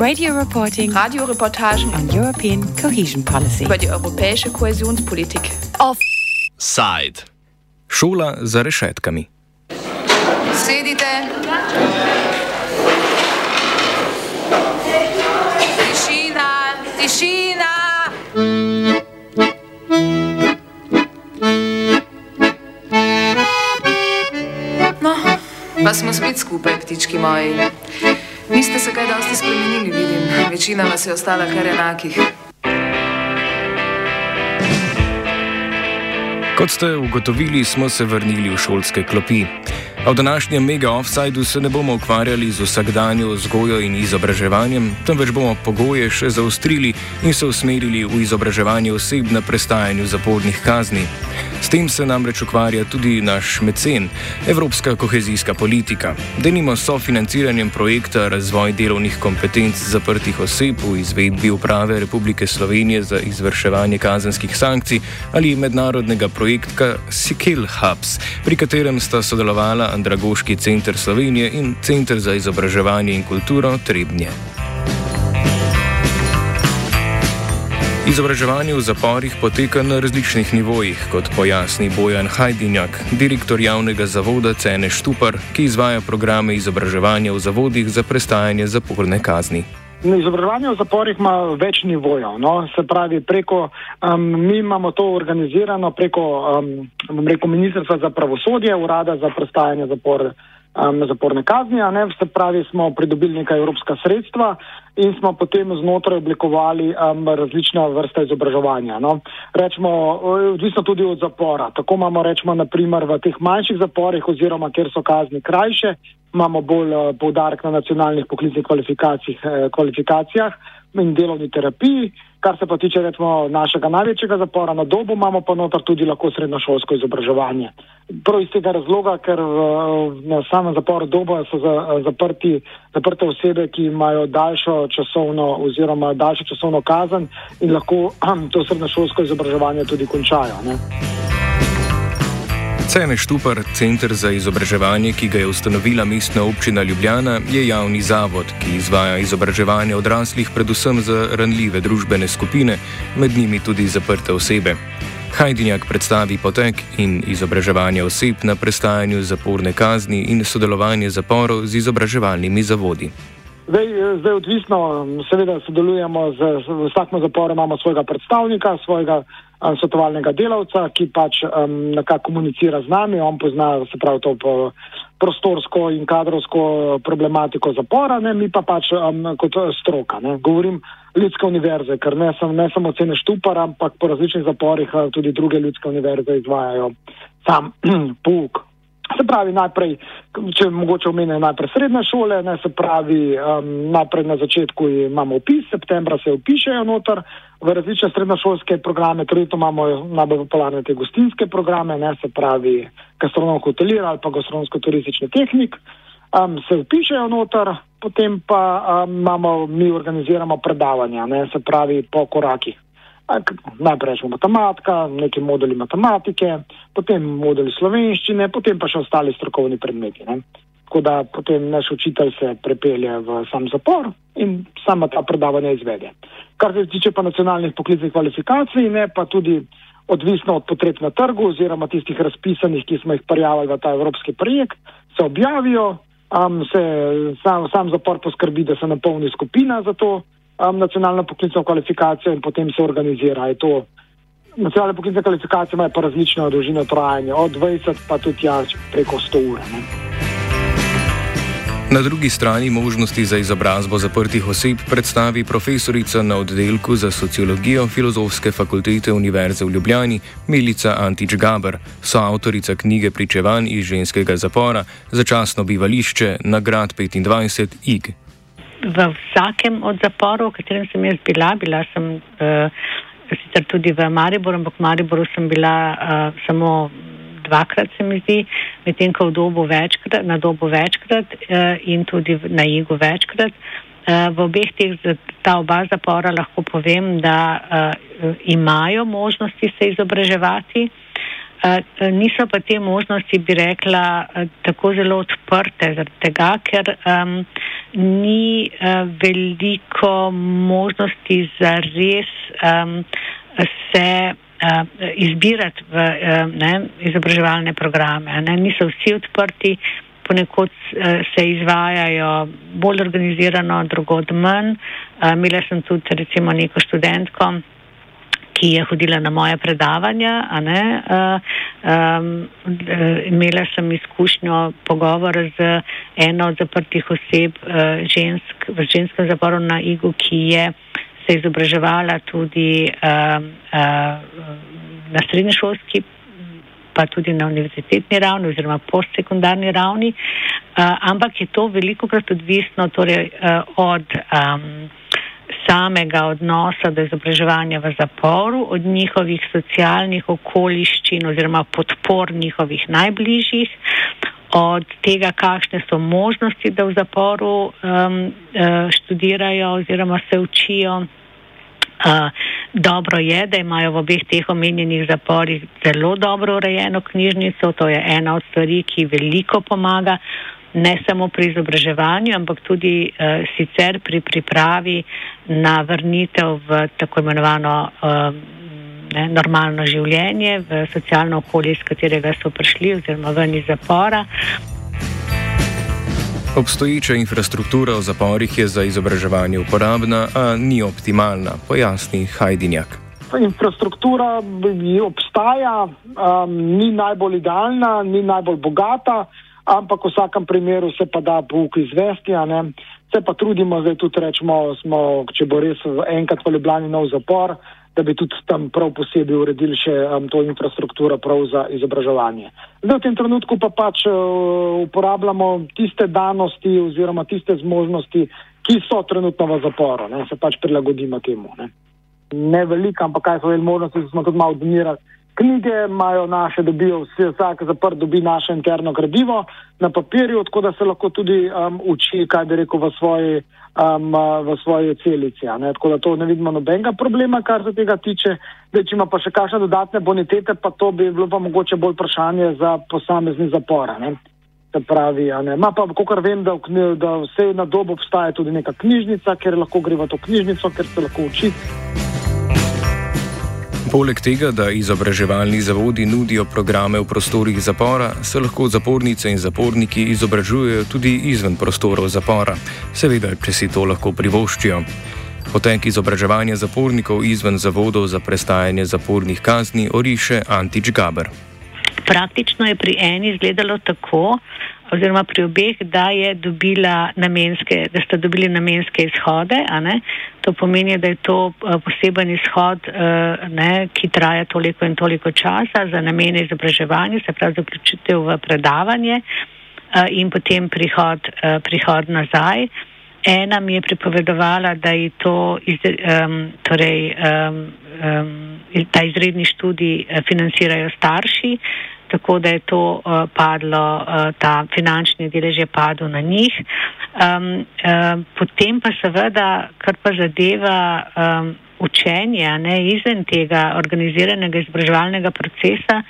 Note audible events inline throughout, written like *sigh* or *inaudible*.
Radio reporting. Radioreportagen on European cohesion policy. über die europäische Kohäsionspolitik. Side. Šola za rešetkami. Sedite. Tišina, tišina. No, pa smo spet skupaj, ptički moji. Niste se kaj dosti spremenili, vidim. Večina vas je ostala kar enakih. Kot ste ugotovili, smo se vrnili v šolske klopi. A v današnjem mega offsajdu se ne bomo ukvarjali z vsakdanjo vzgojo in izobraževanjem, temveč bomo pogoje še zaostrili in se usmerili v izobraževanje oseb na prestajanju zapornih kazni. S tem se namreč ukvarja tudi naš mecen, Evropska kohezijska politika. Denimo s sofinanciranjem projekta Razvoj delovnih kompetenc zaprtih oseb v izvedbi uprave Republike Slovenije za izvrševanje kazenskih sankcij ali mednarodnega projekta Sikel Hubs, pri katerem sta sodelovala Andragoški center Slovenije in Center za izobraževanje in kulturo Trebnje. Izobraževanje v zaporih poteka na različnih nivojih, kot pojasni Bojan Hajdinjak, direktor javnega zavoda Cene Štupar, ki izvaja programe izobraževanja v zavodih za prestajanje zaporne kazni. Izobraževanje v zaporih ima več nivojev. No? Se pravi, preko, um, mi imamo to organizirano preko um, rekel, Ministrstva za pravosodje, Urada za prestajanje zapor, um, zaporne kazni. Ne? Se pravi, smo pridobili nekaj evropska sredstva in smo potem znotraj oblikovali um, različne vrste izobraževanja. No? Rečemo, odvisno tudi od zapora. Tako imamo, rečemo, naprimer v teh manjših zaporih oziroma kjer so kazni krajše, imamo bolj uh, poudarek na nacionalnih poklicnih kvalifikacijah, eh, kvalifikacijah in delovni terapiji. Kar se pa tiče recimo našega največjega zapora na dobu, imamo pa notar tudi lahko srednjošolsko izobraževanje. Prav iz tega razloga, ker v, na samem zaporu doba so za, zaprti, zaprte osebe, ki imajo daljšo časovno oziroma daljšo časovno kazen in lahko *clears throat* to srednjošolsko izobraževanje tudi končajo. Ne. Cene Štupar, center za izobraževanje, ki ga je ustanovila mestna občina Ljubljana, je javni zavod, ki izvaja izobraževanje odraslih predvsem za ranljive družbene skupine, med njimi tudi zaprte osebe. Hajdinjak predstavi potek in izobraževanje oseb na prestajanju zaporne kazni in sodelovanje zaporov z izobraževalnimi zavodi. Zdaj, zdaj odvisno, seveda sodelujemo z, z vsakim zaporom, imamo svojega predstavnika, svojega um, svetovalnega delavca, ki pač um, nekako komunicira z nami, on pozna se pravi to po prostorsko in kadrovsko problematiko zapora, ne, mi pa pač um, kot stroka. Ne. Govorim ljudske univerze, ker ne, sem, ne samo cene štupar, ampak po različnih zaporih tudi druge ljudske univerze izvajajo sam *clears throat* pouk. Se pravi, najprej, če mogoče omenjamo najprej srednje šole, ne, se pravi, um, najprej na začetku imamo upis, septembra se upišejo noter v različne srednjošolske programe, trenutno imamo najbolj popularne te gostinske programe, ne, se pravi, gastronomsko hotelir ali pa gastronomsko-turistični tehnik, um, se upišejo noter, potem pa um, imamo, mi organiziramo predavanja, ne, se pravi, po korakih najprej rečemo matematika, neki moduli matematike, potem moduli slovenščine, potem pa še ostali strokovni predmeti. Ne. Tako da potem naš učitelj se prepelje v sam zapor in sama ta predavanja izvede. Kar se tiče pa nacionalnih poklicnih kvalifikacij, ne pa tudi odvisno od potreb na trgu oziroma tistih razpisanih, ki smo jih prijavili v ta evropski projekt, se objavijo, um, se sam, sam zapor poskrbi, da se napolni skupina za to, um, nacionalno poklicno kvalifikacijo in potem se organizira. Nacionalne poklicne kvalifikacije imajo pa različno dolžino trajanja, od 20 pa tudi ja, preko 100 ur. Ne. Na drugi strani možnosti za izobrazbo zaprtih oseb predstavi profesorica na oddelku za sociologijo Filozofske fakultete Univerze v Ljubljani Milica Antič Gaber, soavtorica knjige Pričevanj iz ženskega zapora, začasno bivališče, nagrad 25 IG. V vsakem od zaporov, v katerem sem jaz bila, bila sem uh, sicer tudi v Mariboru, ampak v Mariboru sem bila uh, samo dvakrat, se mi zdi, medtem ko v dobu večkrat, na dobu večkrat uh, in tudi na Igu večkrat. Uh, v obeh teh, ta oba zapora lahko povem, da uh, imajo možnosti se izobraževati. Niso pa te možnosti, bi rekla, tako zelo odprte, tega, ker um, ni uh, veliko možnosti za res um, se uh, izbirati v uh, ne, izobraževalne programe. Ne. Niso vsi odprti, ponekod se izvajajo bolj organizirano, drugod manj. Uh, imela sem tudi recimo neko študentko, ki je hodila na moje predavanja. Uh, um, imela sem izkušnjo pogovora z eno od zaprtih oseb uh, žensk, v ženskem zaporu na Igu, ki je se izobraževala tudi uh, uh, na srednješolski, pa tudi na univerzitetni ravni oziroma postsekundarni ravni, uh, ampak je to veliko krat odvisno torej, uh, od um, samega odnosa do izobraževanja v zaporu, od njihovih socialnih okoliščin oziroma podpor njihovih najbližjih, od tega, kakšne so možnosti, da v zaporu um, študirajo oziroma se učijo. Uh, dobro je, da imajo v obeh teh omenjenih zaporih zelo dobro urejeno knjižnico. To je ena od stvari, ki veliko pomaga ne samo pri izobraževanju, ampak tudi uh, sicer pri pripravi na vrnitev v tako imenovano uh, ne, normalno življenje, v socialno okolje, iz katerega so prišli oziroma ven iz zapora. Obstoječa infrastruktura v zaporih je za izobraževanje uporabna, a ni optimalna, pojasni Hajdinjak. Infrastruktura obstaja, um, ni najbolj idealna, ni najbolj bogata, ampak v vsakem primeru se pa da pouk izvesti. Se pa trudimo, zdaj tudi rečemo, smo, če bo res enkrat v Ljubljani nov zapor, da bi tudi tam prav posebej uredili še um, to infrastrukturo prav za izobraževanje. Zdaj v tem trenutku pa pač uh, uporabljamo tiste danosti oziroma tiste zmožnosti, ki so trenutno v zaporu, ne, se pač prilagodimo temu. Ne, ne veliko, ampak kaj so možnosti, smo tudi malo donirali. Knjige imajo naše, dobijo vse, vsak zaprt dobi naše interno gradivo na papirju, tako da se lahko tudi um, uči, kaj bi rekel, v svoji um, v svoji celici. Tako da to ne vidimo nobenega problema, kar se tega tiče. Zdaj, če ima pa še kakšne dodatne bonitete, pa to bi bilo pa mogoče bolj vprašanje za posamezni zapor. Se pravi, ima pa, kot vem, da, da vse na dobu obstaja tudi neka knjižnica, ker lahko gre v to knjižnico, ker se lahko uči. Poleg tega, da izobraževalni zavodi nudijo programe v prostorih zapora, se lahko zapornice in zaporniki izobražujejo tudi izven prostorov zapora, seveda, če si to lahko privoščijo. Potek izobraževanja zapornikov izven zavodov za prestajanje zapornih kazni oriše Antič Gaber. Praktično je pri eni izgledalo tako, oziroma pri obeh, da, namenske, da sta dobili namenske izhode. To pomeni, da je to eh, poseben izhod, eh, ne, ki traja toliko in toliko časa za namene izobraževanja, se pravi zaključitev v predavanje eh, in potem prihod, prihod nazaj. Ena mi je pripovedovala, da je to iz, um, torej, um, um, ta izredni študij financirajo starši, tako da je to uh, padlo, uh, ta finančni delež je padel na njih. Um, um, potem pa seveda, kar pa zadeva um, učenje, ne izven tega organiziranega izobraževalnega procesa,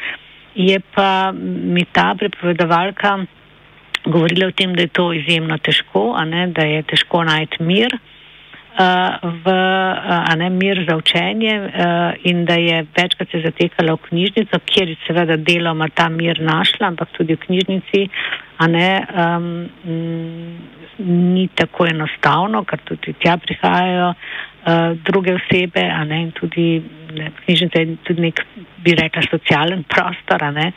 je pa mi ta pripovedovalka govorila o tem, da je to izjemno težko, ne, da je težko najti mir v ne, mir za učenje in da je večkrat se zatekala v knjižnico, kjer je seveda deloma ta mir našla, ampak tudi v knjižnici ne, um, ni tako enostavno, ker tudi tja prihajajo uh, druge osebe ne, in tudi ne, knjižnica je tudi nek, bi rekla, socialen prostor. Ne,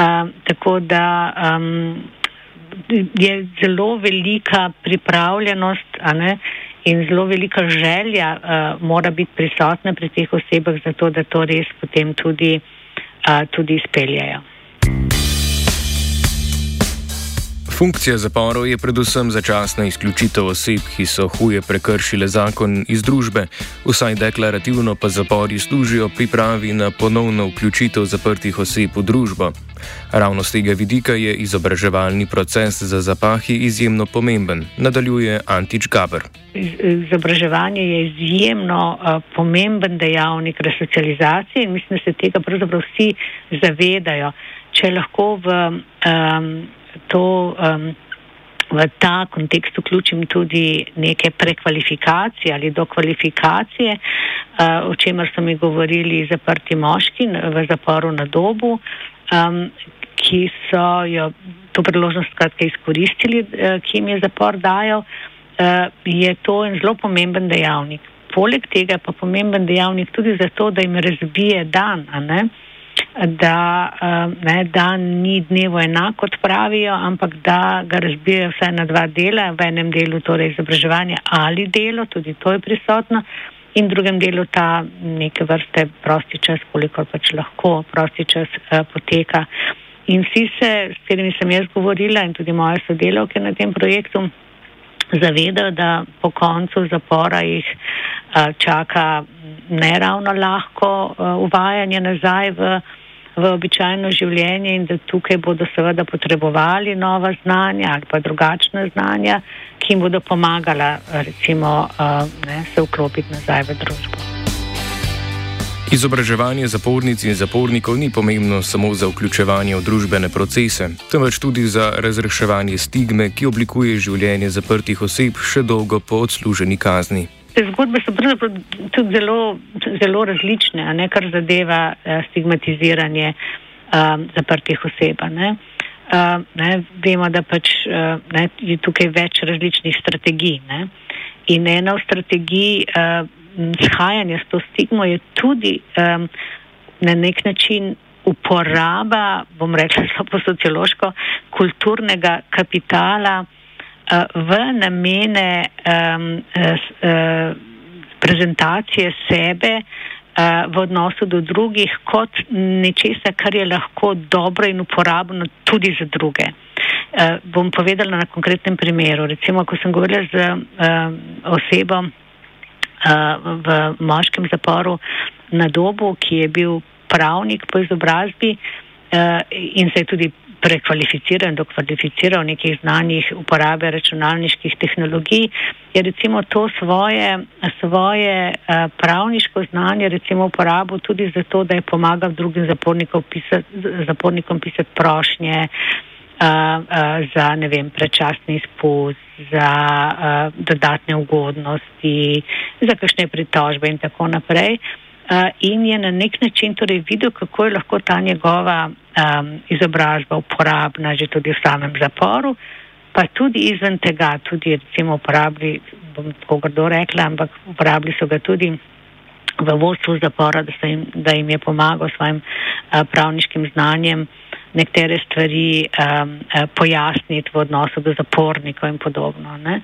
uh, tako da um, je zelo velika pripravljenost ne, in zelo velika želja uh, mora biti prisotna pri teh osebah, zato da to res potem tudi, uh, tudi izpeljajo. Funkcija zaporov je predvsem začasna izključitev oseb, ki so huje prekršile zakon iz družbe, vsaj deklarativno pa zapori služijo pripravi na ponovno vključitev zaprtih oseb v družbo. Ravno z tega vidika je izobraževalni proces za zapahi izjemno pomemben, nadaljuje Antič Gaber. Izobraževanje je izjemno uh, pomemben dejavnik resocializacije in mislim, da se tega pravzaprav vsi zavedajo. Če lahko v um, to. Um, V ta kontekst vključim tudi neke prekvalifikacije ali dokvalifikacije, uh, o čemer so mi govorili zaprti moški v zaporu na dobu, um, ki so jo to priložnost skratka izkoristili, uh, ki jim je zapor dajal, uh, je to en zelo pomemben dejavnik. Poleg tega pa pomemben dejavnik tudi zato, da jim razbije dan, da uh, ne, dan ni dnevo enak, kot pravijo, ampak da ga razbijajo vsaj na dva dela, v enem delu torej izobraževanje ali delo, tudi to je prisotno in v drugem delu ta neke vrste prosti čas, koliko pač lahko prosti čas uh, poteka. In vsi se, s katerimi sem jaz govorila in tudi moje sodelavke na tem projektu, zavedajo, da po koncu zapora jih uh, čaka neravno lahko uh, uvajanje nazaj v, v običajno življenje in da tukaj bodo seveda potrebovali nova znanja ali pa drugačna znanja, ki jim bodo pomagala recimo, uh, ne, se vklopiti nazaj v družbo. Izobraževanje zapornic in zapornikov ni pomembno samo za vključevanje v družbene procese, temveč tudi za razreševanje stigme, ki oblikuje življenje zaprtih oseb še dolgo po odsluženi kazni. Te zgodbe so tudi zelo, zelo različne, ne, kar zadeva eh, stigmatiziranje um, zaprtih oseb. Uh, ne, vemo, da pač, uh, ne, je tukaj več različnih strategij. Ne. In ena od strategij uh, shajanja s to stigmo je tudi um, na nek način uporaba, bom rekla, *laughs* po sociološko, kulturnega kapitala v namene um, uh, prezentacije sebe v odnosu do drugih kot nečesa, kar je lahko dobro in uporabno tudi za druge. Uh, bom povedala na konkretnem primeru. Recimo, ko sem govorila z uh, osebo uh, v moškem zaporu na dobu, ki je bil pravnik po izobrazbi uh, in se je tudi prekvalificiral in dokvalificiral v nekih znanjih uporabe računalniških tehnologij, je recimo to svoje, svoje uh, pravniško znanje recimo uporabil tudi zato, da je pomagal drugim zapornikom pisati, zapornikom pisati prošnje uh, uh, za, ne vem, prečasni izpust, za uh, dodatne ugodnosti, za kakšne pritožbe in tako naprej. In je na nek način torej videl, kako je lahko ta njegova um, izobrazba uporabna že tudi v samem zaporu, pa tudi izven tega, tudi recimo uporabili, bom tako grdo rekla, ampak uporabili so ga tudi v vodstvu zapora, da, jim, da jim je pomagal svojim uh, pravniškim znanjem nekatere stvari um, uh, pojasniti v odnosu do zapornikov in podobno. Ne?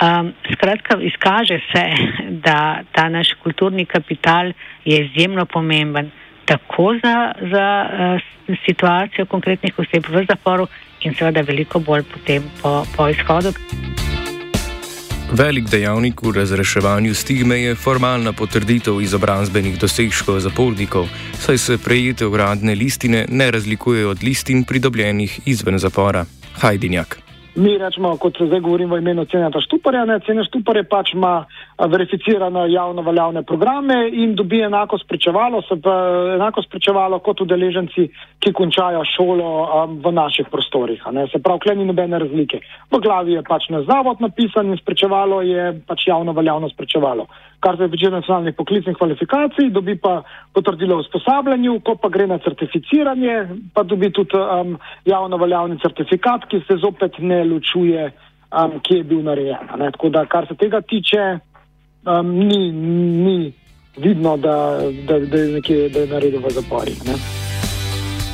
Um, skratka, izkaže se, *laughs* da ta naš kulturni kapital je izjemno pomemben tako za, za uh, situacijo konkretnih oseb v zaporu in seveda veliko bolj potem po, po izhodu. Velik dejavnik v razreševanju stigme je formalna potrditev izobrazbenih dosežkov zapornikov, saj se prejete uradne listine ne razlikujejo od listin pridobljenih izven zapora. Hajdinjak. Mi rečemo, kot se zdaj govorimo v imenu cenjata štuparja, ne cene štuparje pač ima verificirane javno veljavne programe in dobi enako spričevalo, se pa enako spričevalo kot udeleženci, ki končajo šolo um, v naših prostorih. Se pravi, kle ni nobene razlike. V glavi je pač na zavod napisan in spričevalo je pač javno veljavno spričevalo. Kar se tiče nacionalnih poklicnih kvalifikacij, dobi pa potrdilo o usposabljanju, ko pa gre na certificiranje, pa dobi tudi um, javno veljavni certifikat, ki se zopet ne ločuje, um, kje je bil narejen. Tako da, kar se tega tiče, um, ni, ni vidno, da, da, da je nekje da je naredil v zaporih. Ne?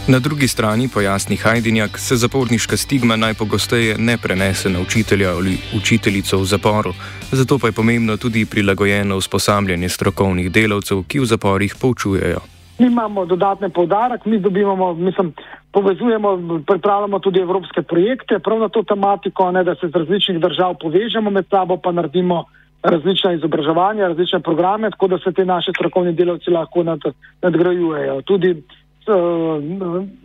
Na drugi strani, pojasni Hajdinjak, se zaporniška stigma najpogosteje ne prenese na učitelja ali učiteljico v zaporu, zato pa je pomembno tudi prilagojeno usposabljanje strokovnih delavcev, ki v zaporih poučujejo. Mi imamo dodatne povdarak, mi dobivamo, mislim, povezujemo, pripravljamo tudi evropske projekte prav na to tematiko, ne, da se z različnih držav povežemo med sabo, pa naredimo različna izobraževanja, različne programe, tako da se te naše strokovni delavci lahko nad, nadgrajujejo. Tudi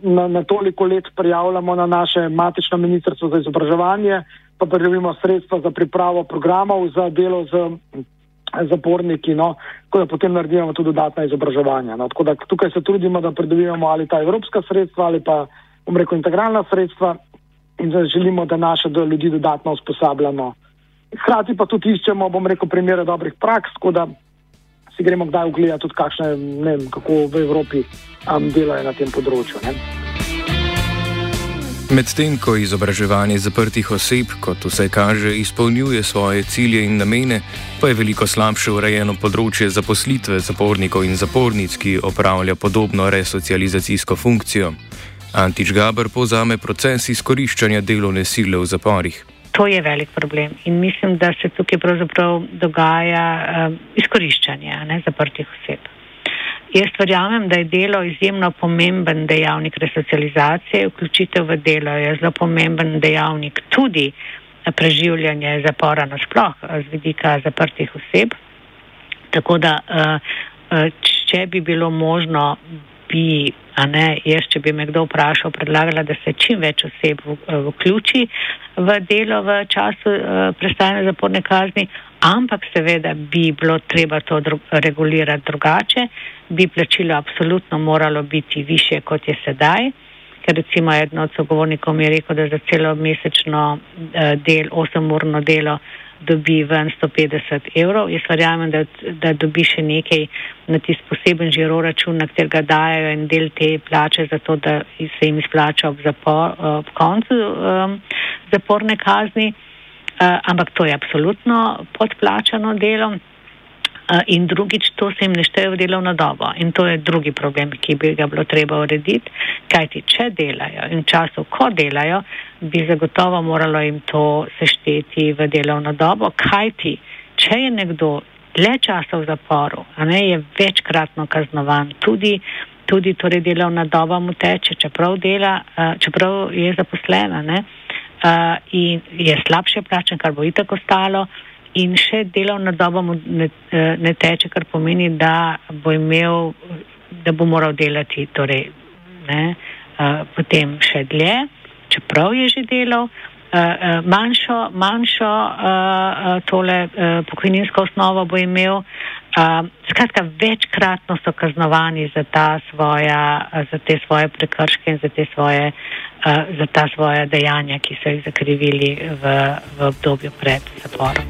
na, na toliko let prijavljamo na naše matično ministrstvo za izobraževanje, pa pridobimo sredstva za pripravo programov za delo z zaporniki, no, tako da potem naredimo tudi dodatna izobraževanja. No, tako da tukaj se trudimo, da pridobivamo ali ta evropska sredstva ali pa, bom rekel, integralna sredstva in da želimo, da naše do ljudi dodatno usposabljamo. Hkrati pa tudi iščemo, bom rekel, primere dobrih praks, tako da si gremo kdaj ogledati tudi kakšne, ne vem, kako v Evropi um, delajo na tem področju. Ne. Medtem ko izobraževanje zaprtih oseb, kot vse kaže, izpolnjuje svoje cilje in namene, pa je veliko slabše urejeno področje zaposlitve zapornikov in zapornic, ki opravlja podobno resocializacijsko funkcijo. Antič Gaber povzame proces izkoriščanja delovne sile v zaporih. To je velik problem in mislim, da se tukaj pravzaprav dogaja um, izkoriščanje ne, zaprtih oseb. Jaz verjamem, da je delo izjemno pomemben dejavnik resocializacije, vključitev v delo je zelo pomemben dejavnik tudi preživljanje zapora nasploh z vidika zaprtih oseb. Tako da, eh, eh, če bi bilo možno, bi, a ne, jaz, če bi me kdo vprašal, predlagala, da se čim več oseb vključi v delo v času eh, prestajanja zaporne kazni, ampak seveda bi bilo treba to regulirati drugače, bi plačilo absolutno moralo biti više, kot je sedaj, ker recimo eden od sogovornikov mi je rekel, da za celo mesečno eh, del, 8-urno delo dobi ven 150 evrov. Jaz verjamem, da, da dobi še nekaj na tisti poseben žiro račun, na katerega dajo en del te plače, zato da se jim izplača ob, zapor, ob koncu um, zaporne kazni. Uh, ampak to je absolutno podplačano delo. Uh, in drugič, to se jim ne šteje v delovno dobo. In to je drugi problem, ki bi ga bilo treba urediti. Kajti, če delajo in času, ko delajo, bi zagotovo moralo jim to sešteti v delovno dobo. Kajti, če je nekdo le časa v zaporu, a ne je večkratno kaznovan, tudi, tudi torej delovna doba mu teče, čeprav, dela, uh, čeprav je zaposlena uh, in je slabše plačen, kar bo itak ostalo in še delovna doba mu ne, eh, ne teče, kar pomeni, da bo imel, da bo moral delati torej, ne, uh, potem še dlje, čeprav je že delal. Uh, manjšo, manjšo uh, tole uh, pokojninsko osnovo bo imel. Uh, skratka, večkratno so kaznovani za, svoja, za te svoje prekrške in za, svoje, uh, za ta svoja dejanja, ki so jih zakrivili v, v obdobju pred zaporom.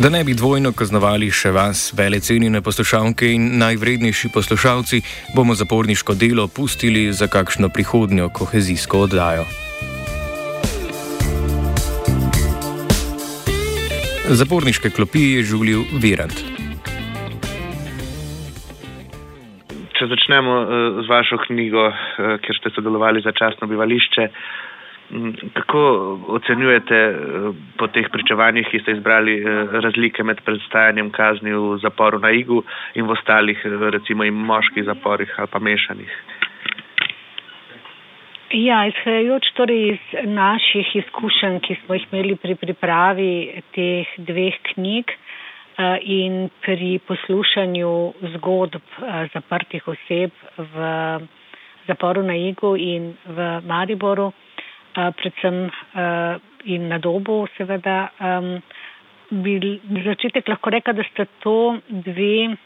Da ne bi dvojno kaznovali še vas, vele cenjene poslušalke in najvrednejši poslušalci, bomo zaporniško delo pustili za kakšno prihodnjo kohezijsko oddajo. Zaporniške klopi je žulil Virant. Če začnemo eh, z vašo knjigo, eh, kjer ste sodelovali za časno bivališče. Kako ocenjujete eh, po teh pričevanjih, ki ste izbrali razlike med predstajanjem kazni v zaporu na Igu in v ostalih, recimo moških zaporih ali pa mešanih? Ja, izhajajoč torej iz naših izkušenj, ki smo jih imeli pri pripravi teh dveh knjig in pri poslušanju zgodb zaprtih oseb v zaporu na Igu in v Mariboru, predvsem in na dobu, seveda, bi začetek lahko rekel, da sta to dve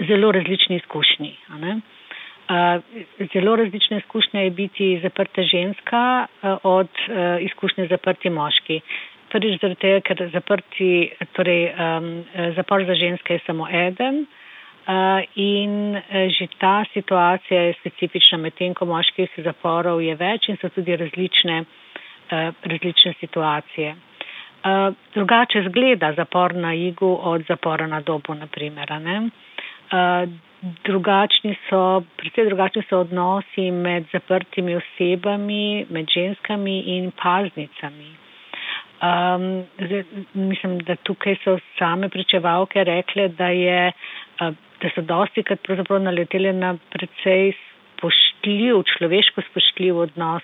zelo različni izkušnji. Zelo različne izkušnje je biti zaprta ženska od izkušnje zaprti moški. Prvič zaradi tega, ker zaprti, torej, um, zapor za ženske je samo eden, Uh, in uh, že ta situacija je specifična, medtem ko moških zaporov je več in so tudi različne, uh, različne situacije. Uh, drugače zgleda zapor na igu od zapora na dobu, naprimer. Uh, drugačni so, predvsej drugačni so odnosi med zaprtimi osebami, med ženskami in paznicami. Um, zdaj, mislim, da tukaj so same pričevalke rekle, da je da so dosti krat pravzaprav naleteli na precej spoštljiv, človeško spoštljiv odnos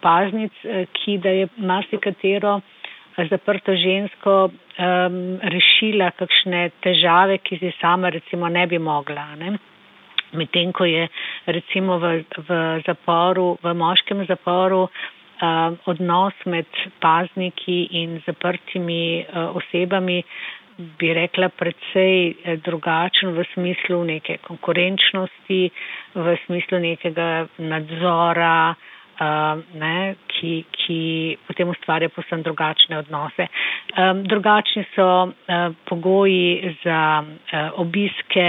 paznic, ki da je marsikatero zaprto žensko um, rešila kakšne težave, ki si sama recimo ne bi mogla. Ne? Medtem ko je recimo v, v zaporu, v moškem zaporu, uh, odnos med pazniki in zaprtimi uh, osebami, bi rekla, precej drugačen v smislu neke konkurenčnosti, v smislu nekega nadzora, uh, ne, ki, ki potem ustvarja posebno drugačne odnose. Drugačni so pogoji za obiske,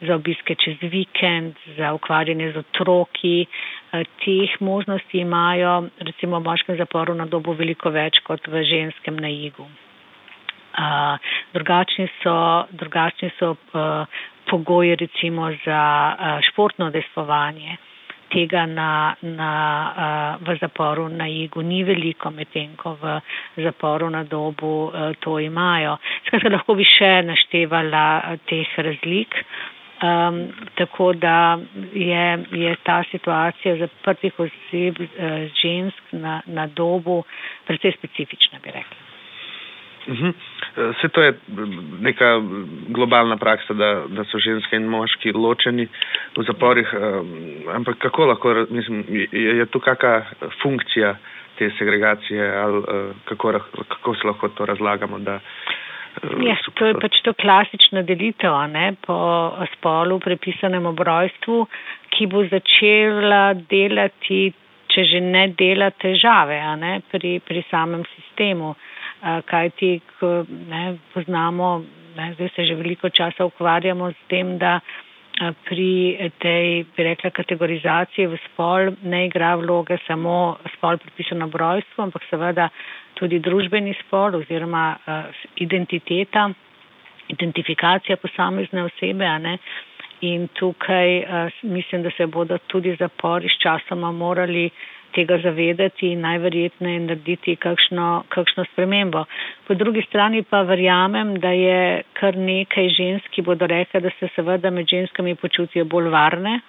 za obiske čez vikend, za ukvarjanje z otroki. Uh, teh možnosti imajo recimo v moškem zaporu na dobu veliko več kot v ženskem najigu. Uh, drugačni so, drugačni so uh, pogoji recimo za uh, športno despovanje tega na, na, uh, v zaporu na Igu ni veliko, medtem ko v zaporu na dobu uh, to imajo. Skratka, lahko bi še naštevala uh, teh razlik. Um, tako da je, je ta situacija zaprtih oseb uh, žensk na, na dobu precej specifična, bi rekla. Vse to je neka globalna praksa, da, da so ženske in moški ločeni v zaporih, ampak kako lahko, mislim, je, je tu kakšna funkcija te segregacije ali kako, kako se lahko to razlagamo? Da, Ja, to je pač to klasična delitev ne, po spolu prepisanem obrojstvu, ki bo začela delati, če že ne dela težave ne, pri, pri samem sistemu. Kaj ti, ko ne, poznamo, ne, zdaj se že veliko časa ukvarjamo s tem, da pri tej, bi rekla, kategorizaciji v spol ne igra vloge samo spol pripisano brojstvu, ampak seveda tudi družbeni spol oziroma uh, identiteta, identifikacija posamezne osebe. In tukaj uh, mislim, da se bodo tudi zapori s časoma morali tega zavedati in najverjetneje narediti kakšno, kakšno spremembo. Po drugi strani pa verjamem, da je kar nekaj žensk, ki bodo rekli, da se seveda med ženskami počutijo bolj varne,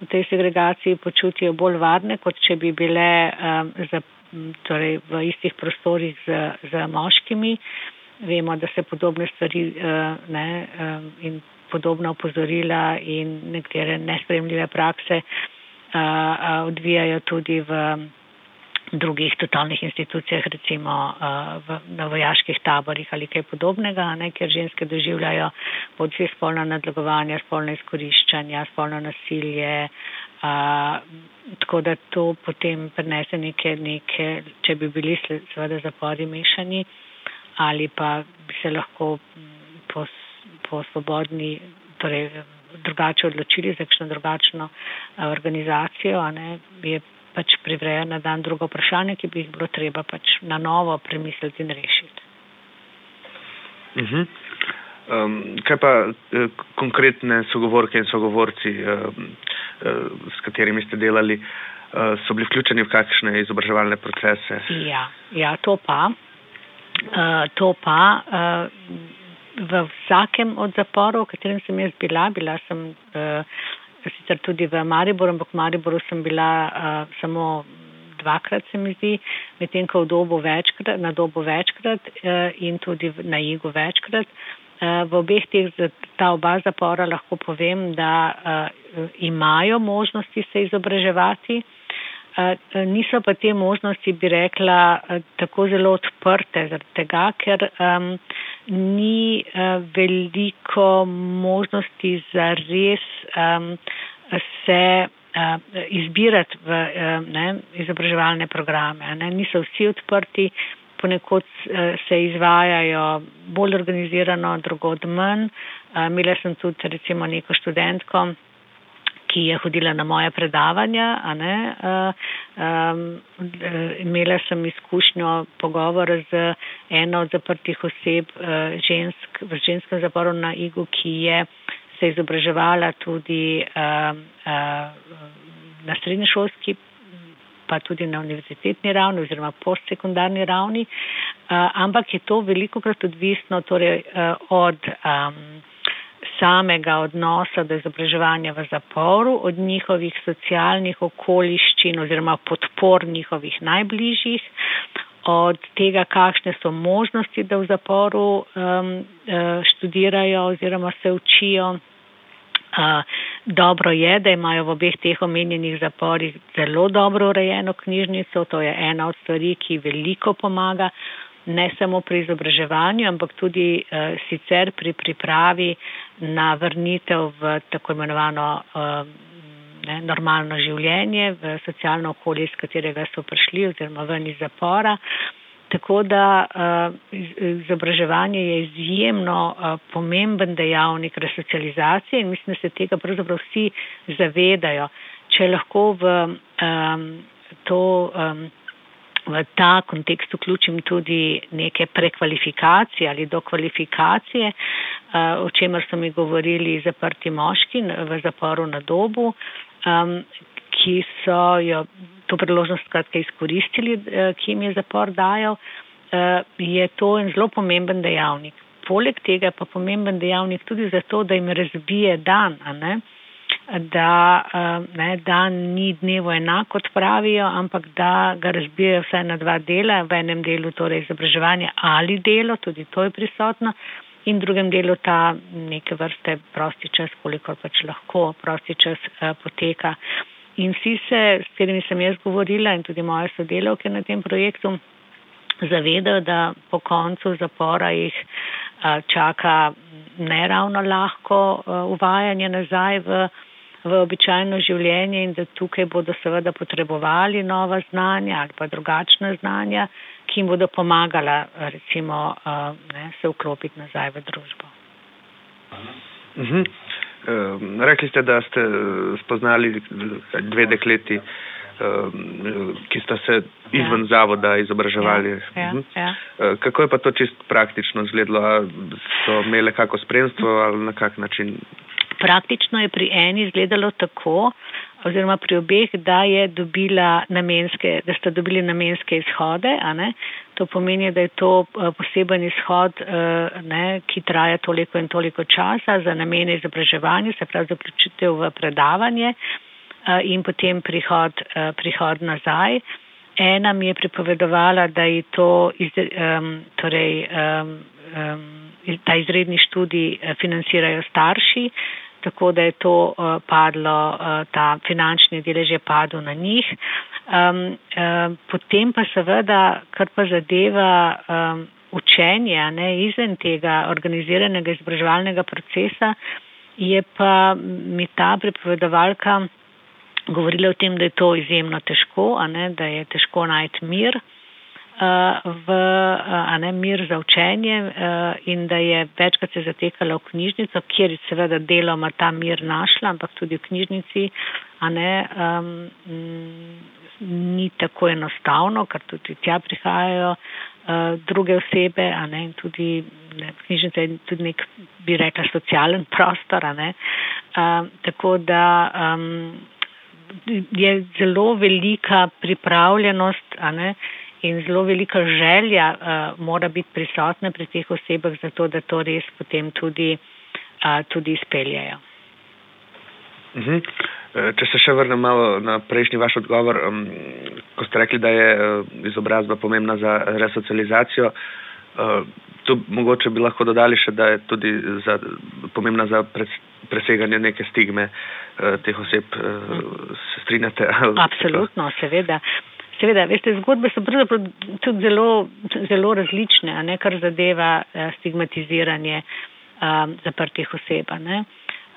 v tej segregaciji počutijo bolj varne, kot če bi bile um, za, torej v istih prostorih z, z moškimi. Vemo, da se podobne stvari uh, ne, um, in podobna opozorila in nekatere nespremljive prakse odvijajo tudi v drugih totalnih institucijah, recimo v, na vojaških taborih ali kaj podobnega, ne, kjer ženske doživljajo bodisi spolna nadlegovanja, spolna izkoriščanja, spolno nasilje. A, tako da to potem prenese neke, neke, če bi bili seveda zapori mešani ali pa bi se lahko po, po svobodni, torej drugače odločili za kakšno drugačno eh, organizacijo, ne, je pač privreja na dan drugo vprašanje, ki bi jih bilo treba pač na novo premisliti in rešiti. Uh -huh. um, kaj pa eh, konkretne sogovorke in sogovorci, eh, eh, s katerimi ste delali, eh, so bili vključeni v kakšne izobraževalne procese? Ja, ja to pa. Uh, to pa uh, v vsakem od zaporov, v katerem sem jaz bila, bila sem uh, sicer tudi v Mariboru, ampak v Mariboru sem bila uh, samo dvakrat, se mi zdi, medtem ko v dobu večkrat, na dobu večkrat uh, in tudi na Igu večkrat. Uh, v obeh teh, ta oba zapora lahko povem, da uh, imajo možnosti se izobraževati. Uh, niso pa te možnosti, bi rekla, uh, tako zelo odprte, zaradi tega, ker um, ni uh, veliko možnosti za res um, se uh, izbirati v uh, ne, izobraževalne programe. Ne. Niso vsi odprti, ponekod se izvajajo bolj organizirano, drugod manj. Imela sem tudi recimo neko študentko, ki je hodila na moje predavanja. Uh, um, imela sem izkušnjo pogovora z eno od zaprtih oseb uh, žensk, v ženskem zaporu na Igu, ki je se izobraževala tudi uh, uh, na srednješolski pa tudi na univerzitetni ravni oziroma postsekundarni ravni, uh, ampak je to veliko krat odvisno torej, uh, od um, samega odnosa do izobraževanja v zaporu, od njihovih socialnih okoliščin oziroma podpor njihovih najbližjih, od tega, kakšne so možnosti, da v zaporu um, študirajo oziroma se učijo. Uh, dobro je, da imajo v obeh teh omenjenih zaporih zelo dobro urejeno knjižnico. To je ena od stvari, ki veliko pomaga ne samo pri izobraževanju, ampak tudi uh, sicer pri pripravi na vrnitev v tako imenovano uh, ne, normalno življenje, v socialno okolje, iz katerega so prišli oziroma ven iz zapora. Tako da uh, izobraževanje je izjemno uh, pomemben dejavnik resocializacije in mislim, da se tega pravzaprav vsi zavedajo. Če lahko v um, to um, v ta kontekst vključim tudi neke prekvalifikacije ali dokvalifikacije, eh, o čemer so mi govorili zaprti moški v zaporu na dobu, ki so jo to priložnost skratka izkoristili, eh, ki jim je zapor dajal, eh, je to en zelo pomemben dejavnik. Poleg tega pa pomemben dejavnik tudi zato, da jim razbije dan, da eh, ne, dan ni dnevo enak, kot pravijo, ampak da ga razbijajo vse na dva dela, v enem delu torej izobraževanje ali delo, tudi to je prisotno, in v drugem delu ta neke vrste prosti čas, koliko pač lahko prosti čas uh, poteka. In vsi se, s katerimi sem jaz govorila in tudi moje sodelavke na tem projektu, zavedajo, da po koncu zapora jih uh, čaka neravno lahko uvajanje nazaj v v običajno življenje in da tukaj bodo seveda potrebovali nova znanja ali pa drugačna znanja, ki jim bodo pomagala recimo ne, se vklopiti nazaj v družbo. -huh. uh, rekli ste, da ste spoznali dve dekleti, uh, ki sta se izven ja. zavoda izobraževali. Ja, ja, -huh. ja. Kako je pa to čist praktično izgledalo? So imeli kako spremstvo ali na kak način? Praktično je pri eni izgledalo tako, oziroma pri obeh, da, namenske, da sta dobili namenske izhode. To pomeni, da je to eh, poseben izhod, eh, ne, ki traja toliko in toliko časa za namene izobraževanja, se pravi zaključitev v predavanje eh, in potem prihod, prihod nazaj. Ena mi je pripovedovala, da je to iz, um, torej, um, um, ta izredni študij financirajo starši, tako da je to uh, padlo, uh, ta finančni delež je padel na njih. Um, um, potem pa seveda, kar pa zadeva um, učenje, ne, izven tega organiziranega izobraževalnega procesa, je pa mi ta prepovedovalka govorila o tem, da je to izjemno težko, ne, da je težko najti mir v ne, mir za učenje in da je večkrat se zatekala v knjižnico, kjer je seveda deloma ta mir našla, ampak tudi v knjižnici ne, um, ni tako enostavno, ker tudi tja prihajajo uh, druge osebe, ne, in tudi ne, knjižnica je tudi nek, bi rekla, socialen prostor, ne, uh, tako da um, je zelo velika pripravljenost, ne, uh, in zelo velika želja uh, mora biti prisotna pri teh osebah, zato da to res potem tudi, uh, tudi izpeljajo. Uh -huh. Če se še vrnem malo na prejšnji vaš odgovor, um, ko ste rekli, da je uh, izobrazba pomembna za resocializacijo, uh, tu mogoče bi lahko dodali še, da je tudi za, pomembna za pres, preseganje neke stigme uh, teh oseb. Uh, se strinjate? Absolutno, seveda. Seveda, veste, zgodbe so pravzaprav tudi zelo, zelo različne, ne, kar zadeva eh, stigmatiziranje um, zaprtih oseb. Ne.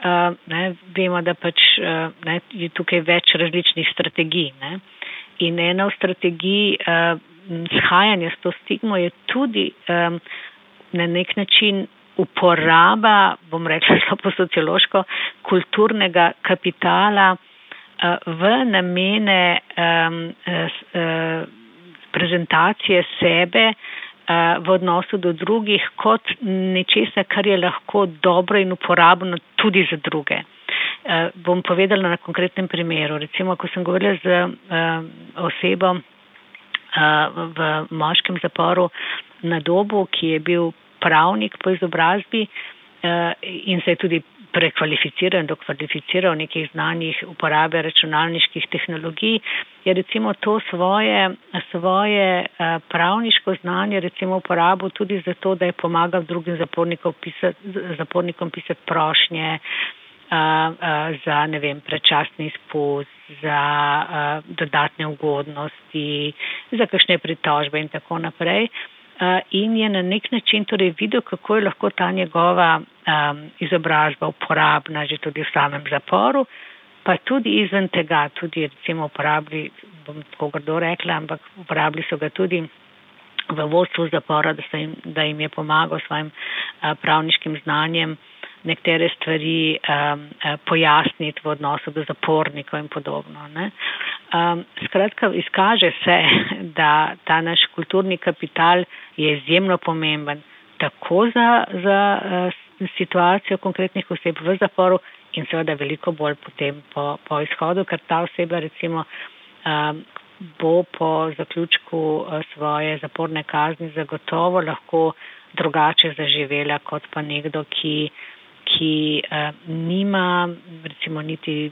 Uh, ne, vemo, da pač uh, ne, je tukaj več različnih strategij. Ne. In ena od strategij uh, shajanja s to stigmo je tudi um, na nek način uporaba, bom rekla, po sociološko, kulturnega kapitala v namene um, prezentacije sebe uh, v odnosu do drugih kot nečesa, kar je lahko dobro in uporabno tudi za druge. Uh, bom povedala na konkretnem primeru. Recimo, ko sem govorila z osebo v moškem zaporu na dobu, ki je bil pravnik po izobrazbi, in se je tudi prekvalificiral in dokvalificiral v nekih znanjih uporabe računalniških tehnologij, je recimo to svoje, svoje pravniško znanje recimo uporabil tudi zato, da je pomagal drugim zapornikom pisati, zapornikom pisati prošnje za, ne vem, prečasni izpust, za dodatne ugodnosti, za kakšne pritožbe in tako naprej. In je na nek način torej videl, kako je lahko ta njegova um, izobrazba uporabna že tudi v samem zaporu, pa tudi izven tega, tudi recimo uporabili, bom tako grdo rekla, ampak uporabili so ga tudi v vodstvu zapora, da, jim, da jim je pomagal svojim uh, pravniškim znanjem nekatere stvari um, pojasniti v odnosu do zapornikov in podobno. Um, skratka, izkaže se, *laughs* da ta naš kulturni kapital je izjemno pomemben tako za, za uh, situacijo konkretnih oseb v zaporu in seveda veliko bolj potem po, po izhodu, ker ta oseba recimo um, bo po zaključku uh, svoje zaporne kazni zagotovo lahko drugače zaživela kot pa nekdo, ki ki uh, nima recimo niti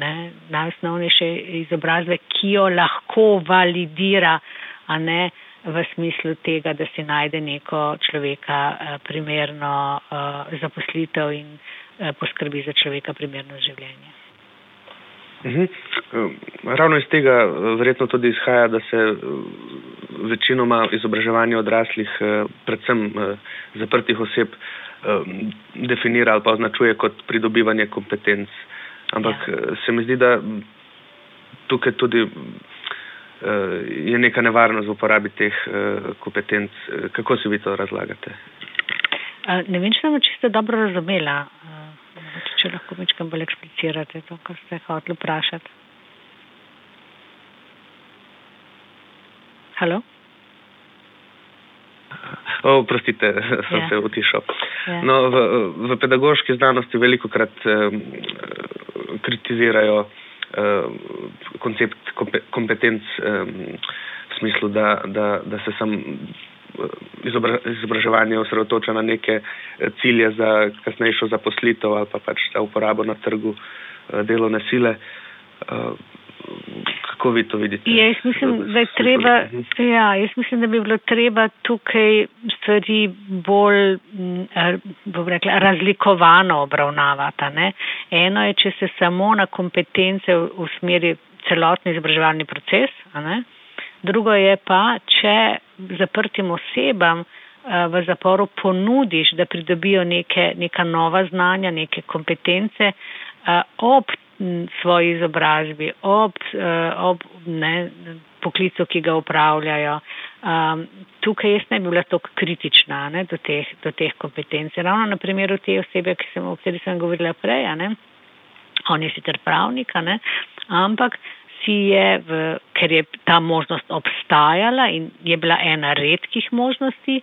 ne, najosnovnejše izobrazbe, ki jo lahko validira, a ne v smislu tega, da si najde neko človeka uh, primerno uh, zaposlitev in uh, poskrbi za človeka primerno življenje. Uhum. Ravno iz tega verjetno tudi izhaja, da se večinoma izobraževanje odraslih, predvsem zaprtih oseb, um, definira ali pa označuje kot pridobivanje kompetenc. Ampak ja. Eh, se mi zdi, da tukaj tudi je neka nevarnost v uporabi teh kompetenc. Kako si vi to razlagate? Ne vem, če sem čisto dobro razumela. Uh, če lahko večkrat bolj eksplicirate to, kar ste hoteli vprašati. Halo? Oprostite, *laughs* sem ja. se utišal. Ja. No, v, v pedagoški znanosti veliko krat eh, kritizirajo eh, koncept kompetenc eh, v smislu, da, da, da se sam izobraževanje osredotoča na neke cilje za kasnejšo zaposlitev ali pa pač za uporabo na trgu eh, delovne sile. Eh, kako vi to vidite? Ja, jaz mislim, da je treba, ja, jaz mislim, da bi bilo treba tukaj stvari bolj, mm, bom rekla, razlikovano obravnavati. Ne? Eno je, če se samo na kompetence usmeri celotni izobraževalni proces, drugo je pa, če zaprtim osebam v zaporu ponudiš, da pridobijo neke, neka nova znanja, neke kompetence ob svoji izobrazbi, ob, uh, ob ne, poklicu, ki ga upravljajo. Um, tukaj jaz ne bi bila tako kritična ne, do, teh, do teh kompetenc. Ravno na primeru te osebe, sem, o kateri sem govorila prej, ne, on je sicer pravnik, ne, ampak si je, v, ker je ta možnost obstajala in je bila ena redkih možnosti,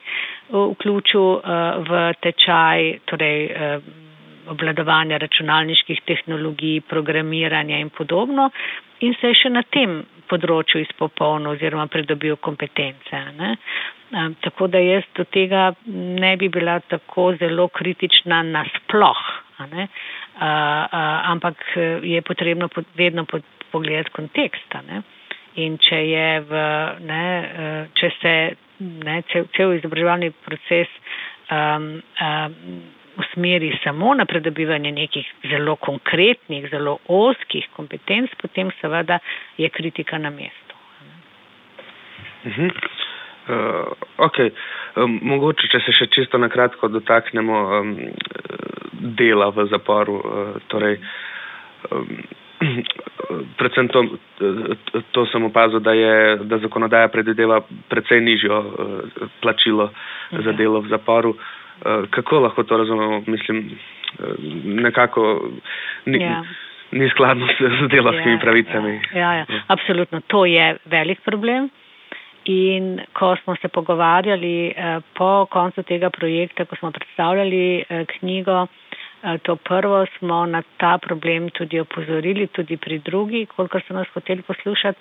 vključil uh, v tečaj, torej uh, obladovanja računalniških tehnologij, programiranja in podobno in se je še na tem področju izpopolnil oziroma pridobil kompetence. Ne? Tako da jaz do tega ne bi bila tako zelo kritična nasploh? A, a, ampak je potrebno vedno pogledati konteksta. Ne? In če je v, ne, če se ne, cel, cel izobraževalni proces um, um, usmeri samo na pridobivanje nekih zelo konkretnih, zelo oskih kompetenc, potem seveda je kritika na mestu. Uh -huh. uh, okay. um, mogoče, če se še čisto na kratko dotaknemo um, dela v zaporu. Uh, torej, um, *clears throat* predvsem to, to sem opazil, da, je, da zakonodaja predvideva precej nižjo uh, plačilo okay. za delo v zaporu. Eh, kako lahko to razumemo? Mislim, eh, nekako ni, ja. ni skladno z delovskimi ja, pravicami. Ja, ja, ja. Absolutno, to je velik problem. In ko smo se pogovarjali eh, po koncu tega projekta, ko smo predstavljali knjigo, to prvo smo na ta problem tudi opozorili, tudi pri drugi, koliko so nas hoteli poslušati,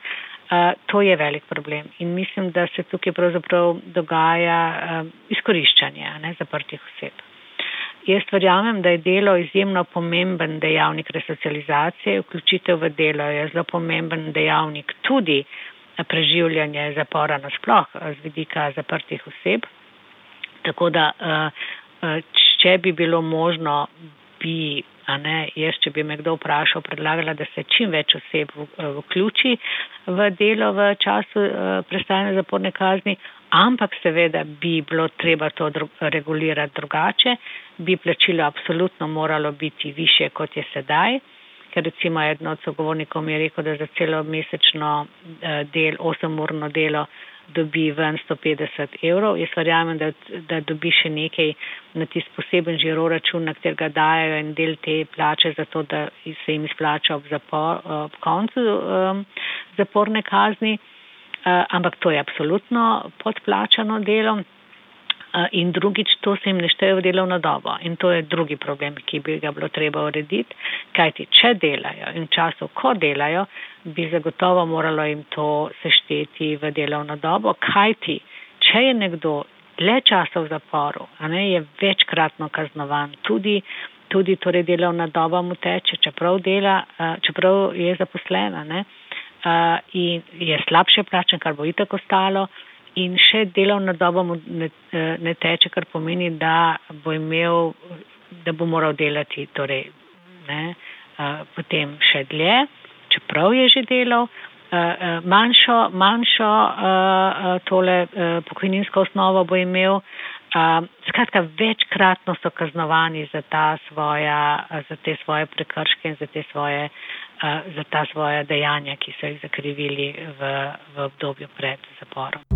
to je velik problem in mislim, da se tukaj pravzaprav dogaja izkoriščanje ne, zaprtih oseb. jaz verjamem, da je delo izjemno pomemben dejavnik resocializacije, vključitev v delo je zelo pomemben dejavnik tudi preživljanje zapora nasploh z vidika zaprtih oseb. Tako da, če bi bilo možno, bi Ne, jaz, če bi me kdo vprašal, predlagala, da se čim več oseb vključi v delo v času prestajanja zaporne kazni, ampak seveda bi bilo treba to regulirati drugače, bi plačilo absolutno moralo biti više, kot je sedaj, ker recimo eden od sogovornikov mi je rekel, da za celo mesečno del, osemurno delo dobi ven 150 evrov. Jaz verjamem, da, da dobi še nekaj na tisti poseben žiro račun, na katerega dajo en del te plače, zato da se jim izplača ob, zapor, ob koncu um, zaporne kazni. Uh, ampak to je absolutno podplačano delo. In drugič, to se jim ne šteje v delovno dobo. In to je drugi problem, ki bi ga bilo treba urediti. Kajti, če delajo in času, ko delajo, bi zagotovo moralo jim to sešteti v delovno dobo. Kajti, če je nekdo le časa v zaporu, a ne je večkratno kaznovan, tudi, tudi torej delovna doba mu teče, čeprav, dela, čeprav je zaposlena ne, in je slabše plačen, kar bo itak ostalo in še delovna doba mu ne, ne teče, kar pomeni, da bo imel, da bo moral delati torej, ne, potem še dlje, čeprav je že delal, manjšo, manjšo tole pokojninsko osnovo bo imel. Skratka, večkratno so kaznovani za, svoja, za te svoje prekrške in za, svoje, za ta svoja dejanja, ki so jih zakrivili v, v obdobju pred zaporom.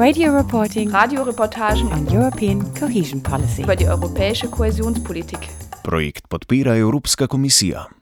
Radio reporting. Radioreportagen on European cohesion policy. über die europäische Kohäsionspolitik. Projekt podpira Evropska komisija.